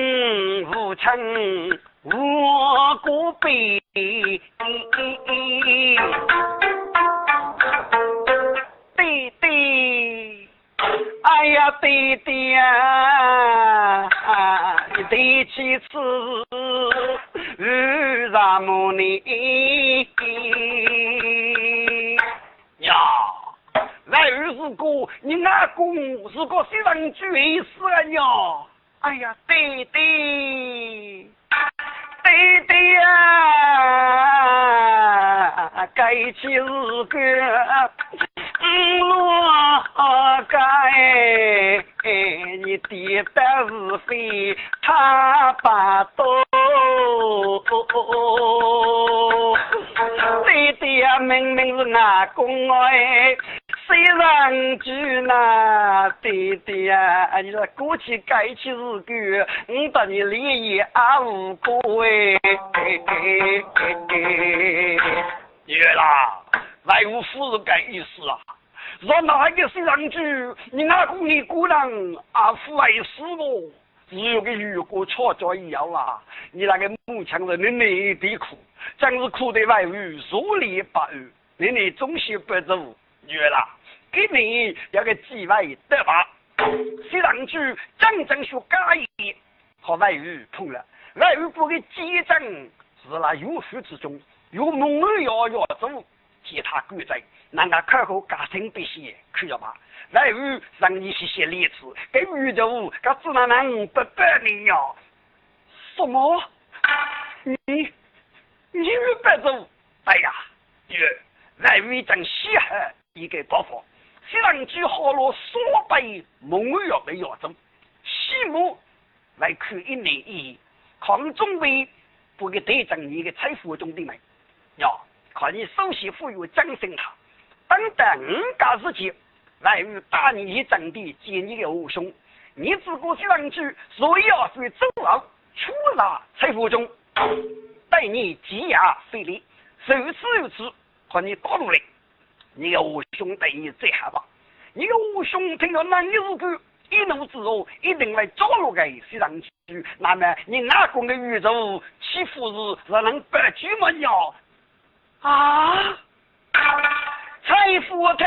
李财富，每当无亲我孤悲。弟弟，哎呀，弟弟呀，你提起此日让么你呀？来日是个你阿公是个非常绝死啊呀！哎呀，弟弟。弟弟呀，该起日个我该，你爹的是非他把多。弟弟呀，明明是阿公哎。虽然句那弟弟呀，你说过去该起日个，我把你礼也阿无过哎。月啦，来无夫是该意思啊。若哪个虽然句，你阿公你姑娘阿父爱死我，只有个雨过错脚一样啊。你那个母亲人的内地苦，真是苦的外语如里八语，你你总是不走月啦。给你要个机会得吧？西上去真正学家业和外语碰了，外语部的基政是那有序之中，有梦儿要要做其他规则，那个课后家庭必须去了吧？外语让你写写例子，给宇宙，他只能能不得你呀？什么？你你不走？哎呀，外语真稀罕一个包袱。西凉举好了所被蒙药的药中，西木来看一年一，抗中为不给队长你的财富中的门，呀，看你首先富有掌声他，等待五家时期来与打你一阵的接你的武兄，你自古西凉举，所以要去走牢出纳财富中，待你积压费力，如此如此，和你打入来。你有兄对你最好吧？你有兄听到那你是个一怒之后一定来找我个西上去，那么你哪个的宇宙岂不是让人白举么呀？啊！财富听。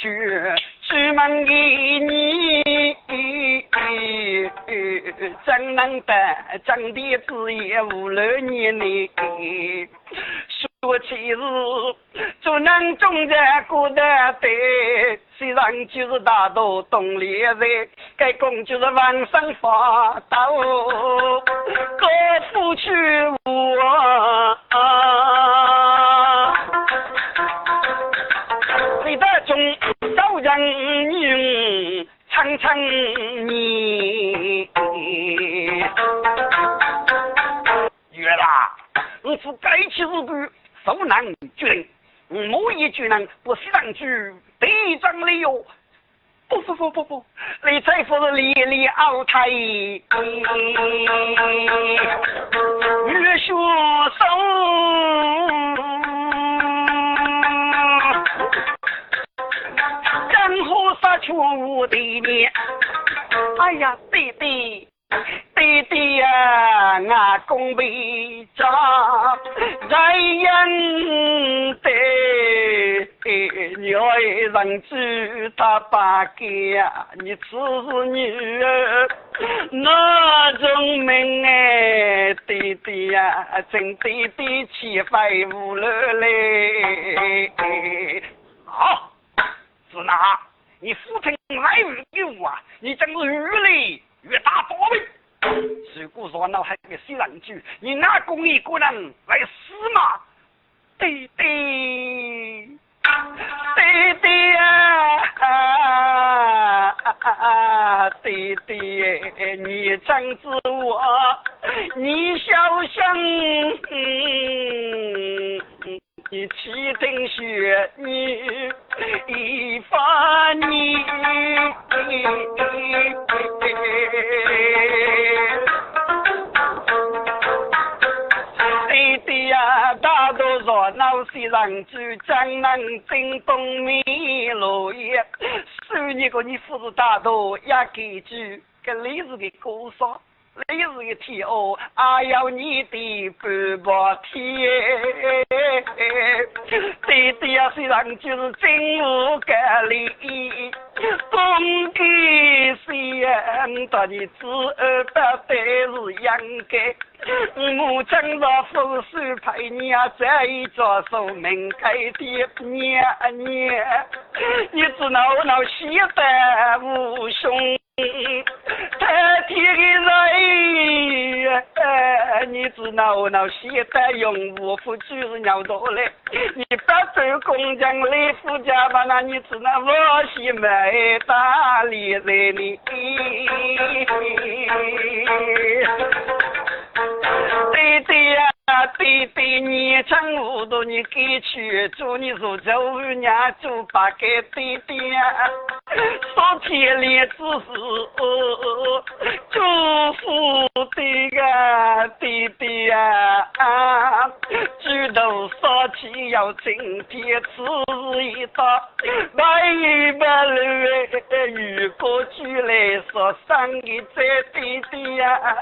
去出门给你，怎能得真的子也无了你呢？说起是，做人总在过得对，虽然就是大多懂理财，该工就是往上发达，高富去我，啊的中少人用长长你。月啦，我是该起日子。受难军，某一军人不上去队长了哟！不不不不不，你再不是烈烈傲态，越学手，湖杀却无对面。哎呀，弟弟。弟弟呀，阿公为家在人的，鸟儿人知他八个呀，你只是女儿那种命哎，弟弟呀，真弟弟气飞无了嘞，好，是哪？你父亲来日给我啊，你真是越来越大多味。如果说那还个西人句，你拿公一个人来死吗？对对。弟弟啊，弟弟，你真是我，你小心，你气定血你一发你。老西人住江南京东米路叶，十年个你父子大多也给住，跟历史的故事，历史的天哦，还要你的半把天。弟弟呀，虽然就是真无格理，总给先到你子儿的都是应该。我今朝父叔陪你啊，这一座寿门开的年年，你知闹闹喜得无兄，太天的人，你知闹闹喜得用无福就是鸟多嘞，你不走公江来夫家吧，那你只那我喜没大理在你。弟弟呀，弟弟，你真糊涂，你给去做，你说这五娘做八个弟弟呀，说天里只是祝福的个弟弟呀，举头说起要今天吃一道，来一把路如果举来说生个这弟弟呀。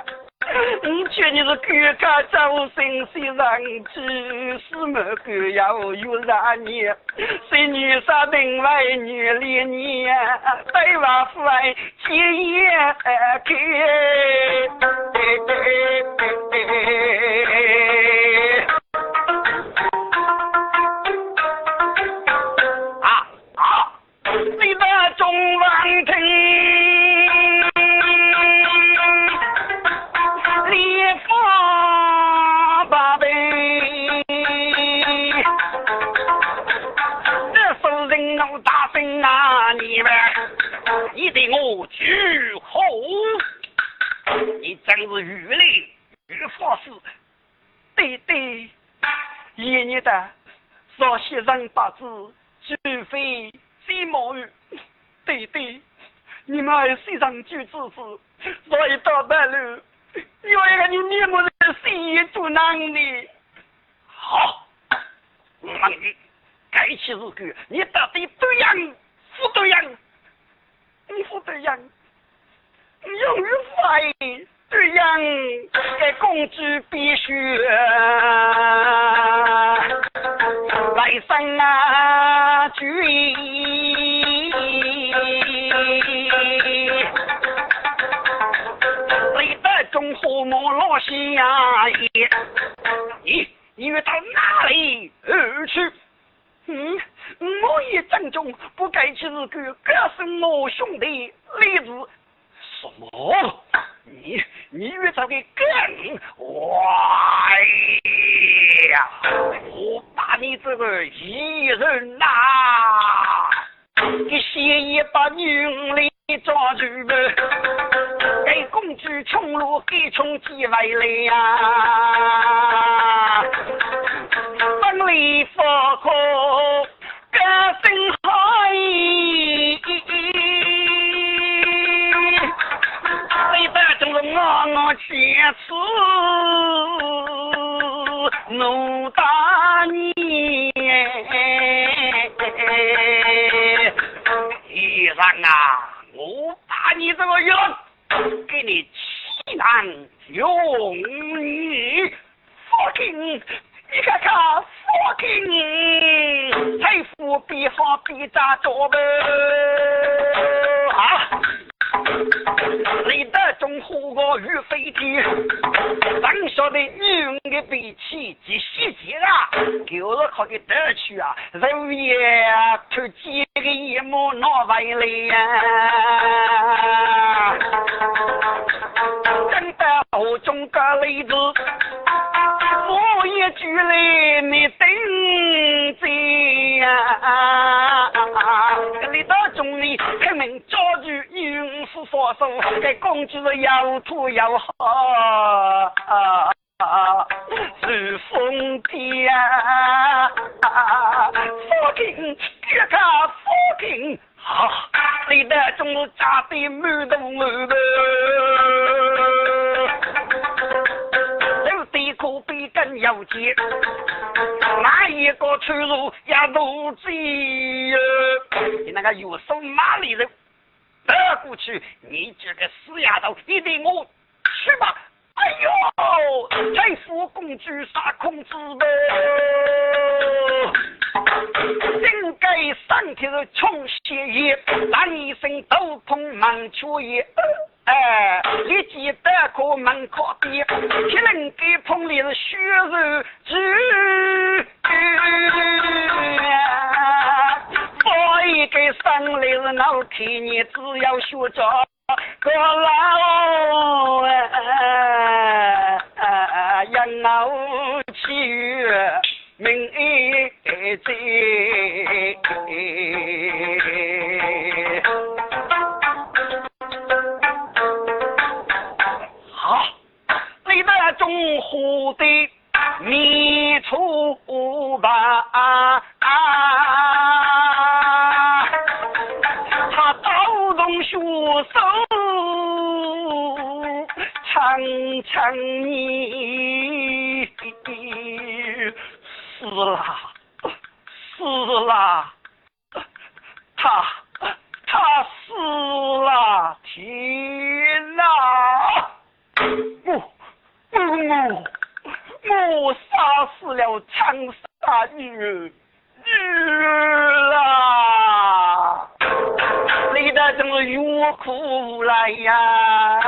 你劝你是哥哥走心虽然只是么个要有让你，是女杀定外女恋你，对娃父爱结也啊除非谁冒雨。对对，你们还谁上举子子，所以到半路，有一个你面目人谁也阻难你。好，我问你，该起日个，你到底对样不对样？你不对样，永远发言这样，该公主必须来生啊注意，谁得中和睦老心呀？你你要到哪里而去？嗯，我也正中，不该去日个，这是我兄弟例子。什么？你你遇到个更坏呀！我把你这个异人呐，给先一把女里抓住了，给公主穷路给穷几回来呀！分离佛经财富比好比咋着呗？啊！你的中华我与飞天，当晓得女人的脾气及细节啊，就是可以得去啊，肉眼看见个一幕闹回来呀，真的好中个例子。我一句来你等着呀！你到中里肯定抓住运夫发手，给公主要土又好，是风天啊！父亲，别看父亲，好，你的中扎的满头满头。要紧，哪一个出入也都知哟。你那个有手马里人，得过去，你这个死丫头，你对我去吧。哎呦，财富公主杀空子呗，应该上天的穷血液，让一身斗篷满秋叶。哎，立即得过门口边，铁人给棚里是血肉之我一个生来是脑壳，你只要学着个老哎，养老去命在。中我杀死了长沙女，女儿啊！你的真是欲哭无来呀！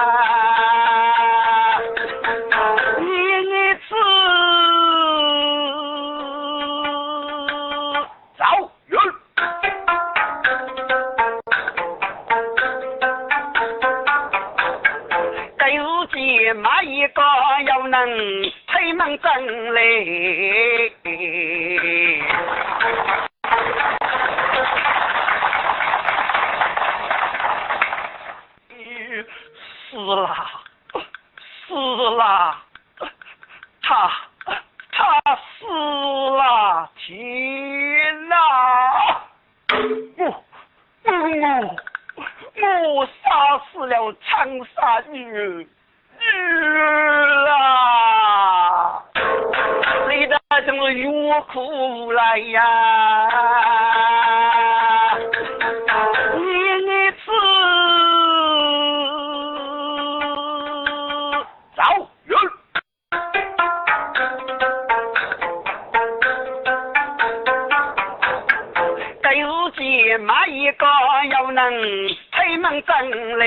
能。推门进来，死了，死了，他他死了，天哪！我我我杀死了长沙女儿。啊，谁的这么欲哭来呀？你你次走人，该日记买一个又能推门进来。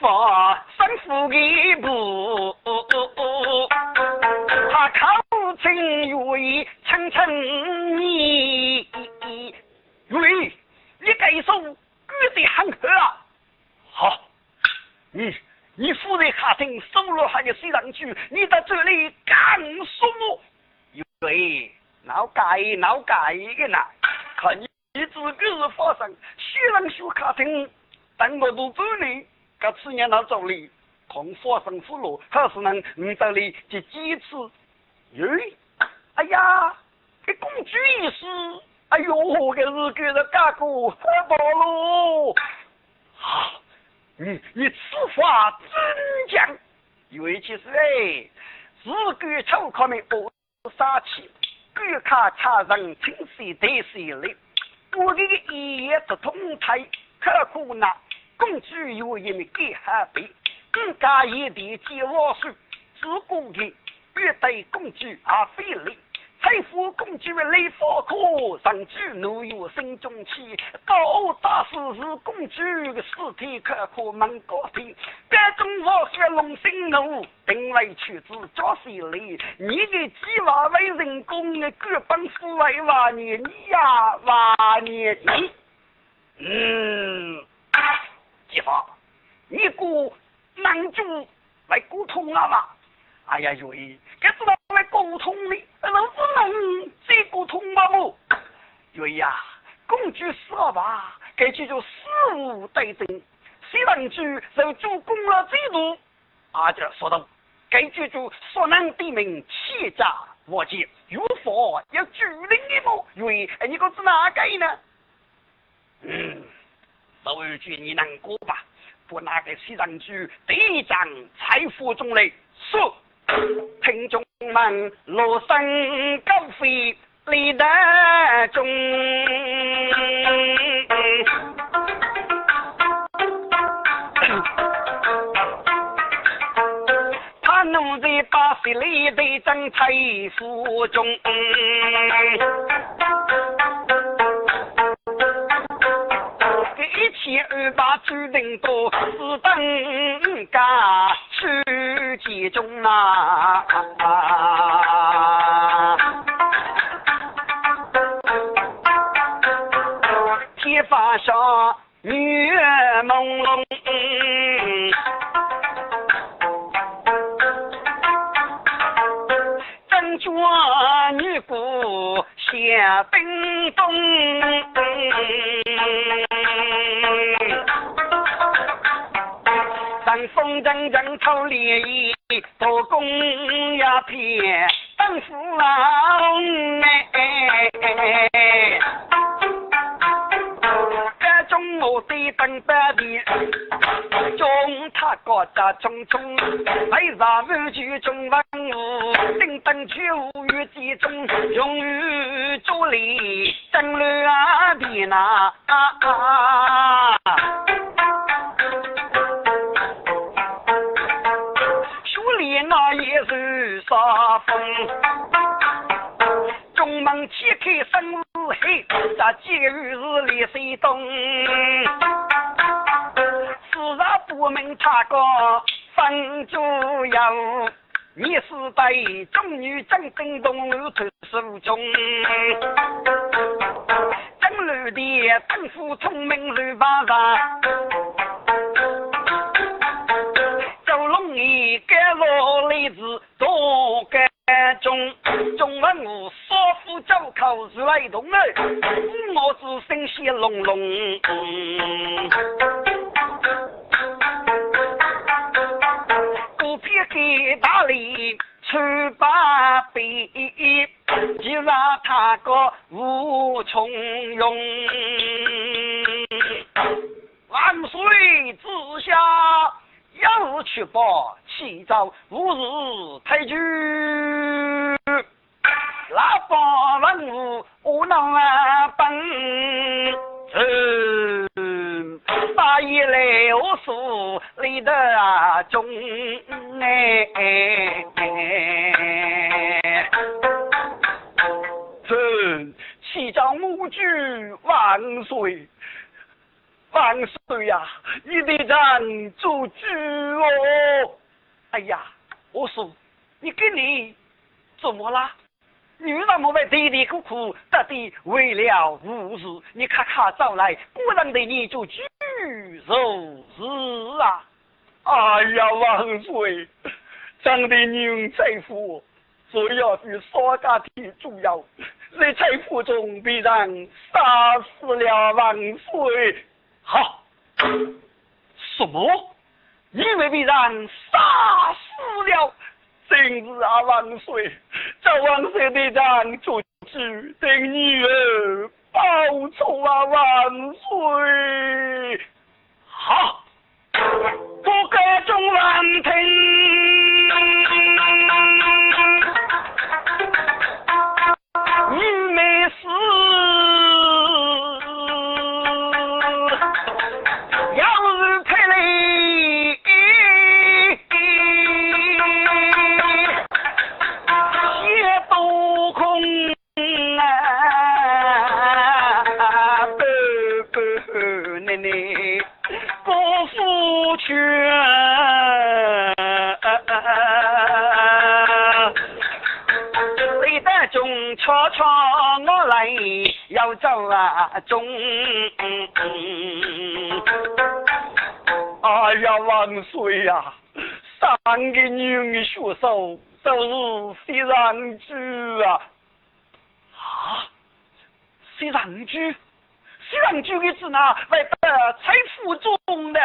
发生父一步，他口称愿意称称你，愿意，你该说举得很好啊。好，你你夫人客厅收了还要睡上去，你在这里干什么？愿意，闹改闹改的呢？看你你自个是发生，虽然说客厅，等我都走呢。这次年到这里，同发生俘虏，还是能五这里第几次？咦，哎呀，这公主一死，哎呦，这是给人干过很暴露。好，你你此话真讲？因为其实哎，是给朝客们恶杀气，给他查人清水得水哩。我这个一夜不通台，可苦呐。公主有一名给海贝，更加一地接王叔，自古的欲对公主而非礼，出财富公举雷法可，上举奴有心中气。高傲大师是公举的尸体可可门高听。该中我血龙心怒，定位取子家谁里？你的计划为人工的各帮夫为娃你你呀娃你你。嗯，计划，你过男主来沟通了吧？哎呀，月姨，该知道来沟通的，那不能再沟通吗？我月姨啊，公举死了吧？该记住事无对证，谁能举受主功劳最多？阿姐说道，该记住所能地名欺诈我见，如佛要举灵一幕。月姨，你可知哪个呢？嗯，都句你难过吧？不拿给西藏举第一张财富中来说。听众们，罗声高飞立得中，他能在把十里的正财富中。一二八注定多，是等家书集中啊！天发上月朦胧，真叫女姑下冰冻。山风阵阵透烈意，多功呀片等父老哎。这中我的等百里，中他国家匆匆，为啥满句中文武，等等九月集中，用于助力争乱的那。那也是杀风，中门切开生日黑，这节日是立谁东？自然不明他个分主要，你是对中女正正东路头手中，正路的政府聪明如巴掌。走口是来动儿，我只声响隆隆。万岁。万岁呀！你得站做主哦！哎呀，我说，你跟你怎么啦？你那么为嘀嘀咕咕，到底为了无事？你咔咔找来，果然得你做主就是啊！哎呀，万岁！长得牛财富，主要是少家庭重要，在财富中必然杀死了万岁。好，什么？你为必然杀死了，真是啊万岁！叫万岁队长做主，对女儿报仇啊万岁！好，不该众人听。要走啊中。哎呀，万岁呀！三个女的学手都是西洋剧啊！啊，西洋剧，西洋剧的字呢，来得财富中的。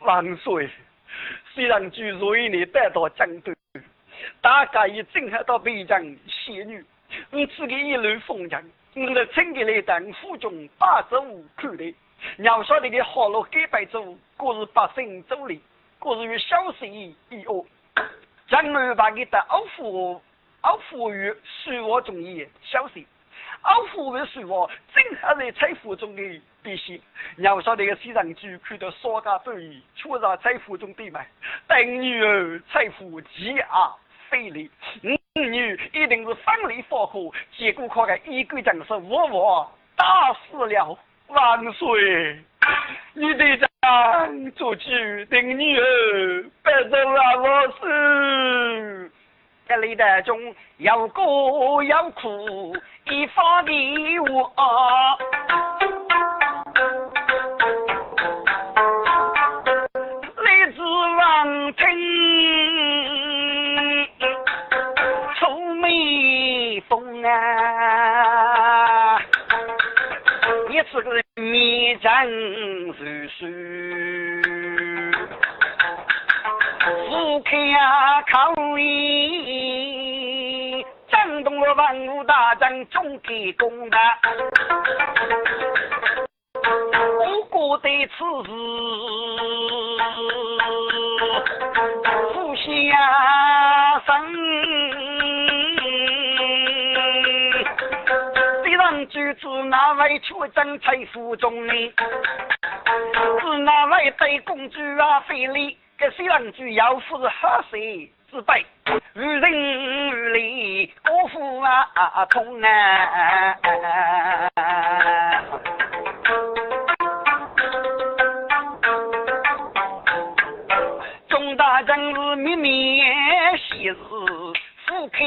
万岁！西洋剧瑞你带到江都，大家已正好到北疆仙女，你自己一路风尘，我来请给你当府中八十五口的。要晓得的好路改白走，过日百姓走里，过日与小事一恶。将来把你的奥福奥福于水我中意小事，奥福于水我正好在财富中的必须。要晓得个西藏居看到少家多义，出在财富中的嘛，等女儿财富积啊费力，女一定是方力发火，结果可个一个将士我我打死了。万岁！你得长做主，定女儿别走了我是。这里的中要歌要哭，一发的我。啊是个。面战如水，俯瞰考验，震动了万物大战，终给功的。我过对此事，不下生。是哪位出征财富中呢？是哪位对公主啊非礼？这西郎主要是何谁之辈？与人与礼，国富啊同啊！中大将是秘密喜事，不开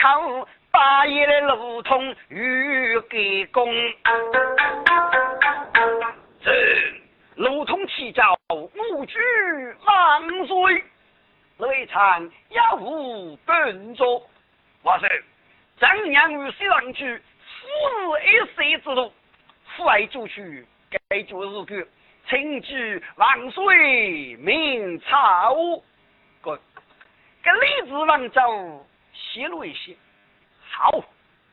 口。八爷的路通与给公，这路通起早，无惧万岁。雷场要无本座，万岁！张娘与西郎去，夫日一世之路，父爱主去，该就是个请举万岁，明朝。个，跟李子王走，泄露一。些。好，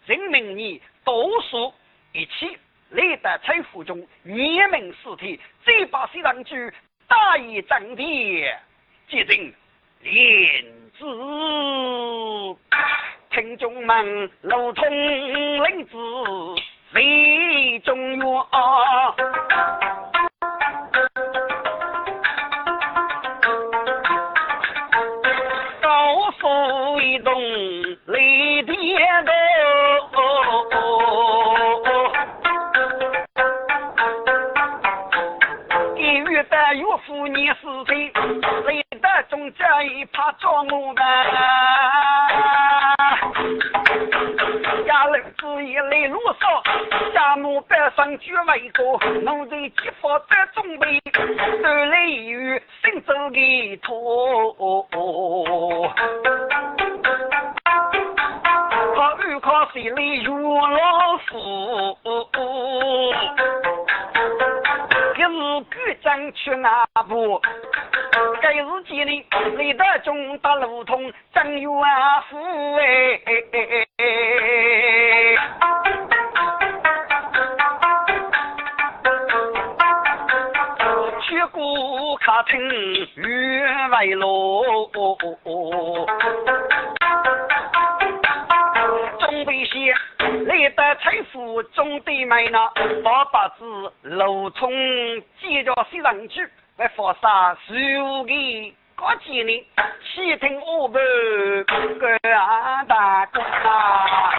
证明你读书一起，历代财富中灭门尸体，这把西凉军大义正地，接定连子，听众们如同领子非中原。激发的准备，都来与新走的托。靠水里遇老虎，一日赶将去哪步？该日间里雷德中打路通张元福哎，过卡城月外路。中北县来得财富中的买呢，八八子路通接着西上去，来发杀十五个高几年，细听我们各大哥啊。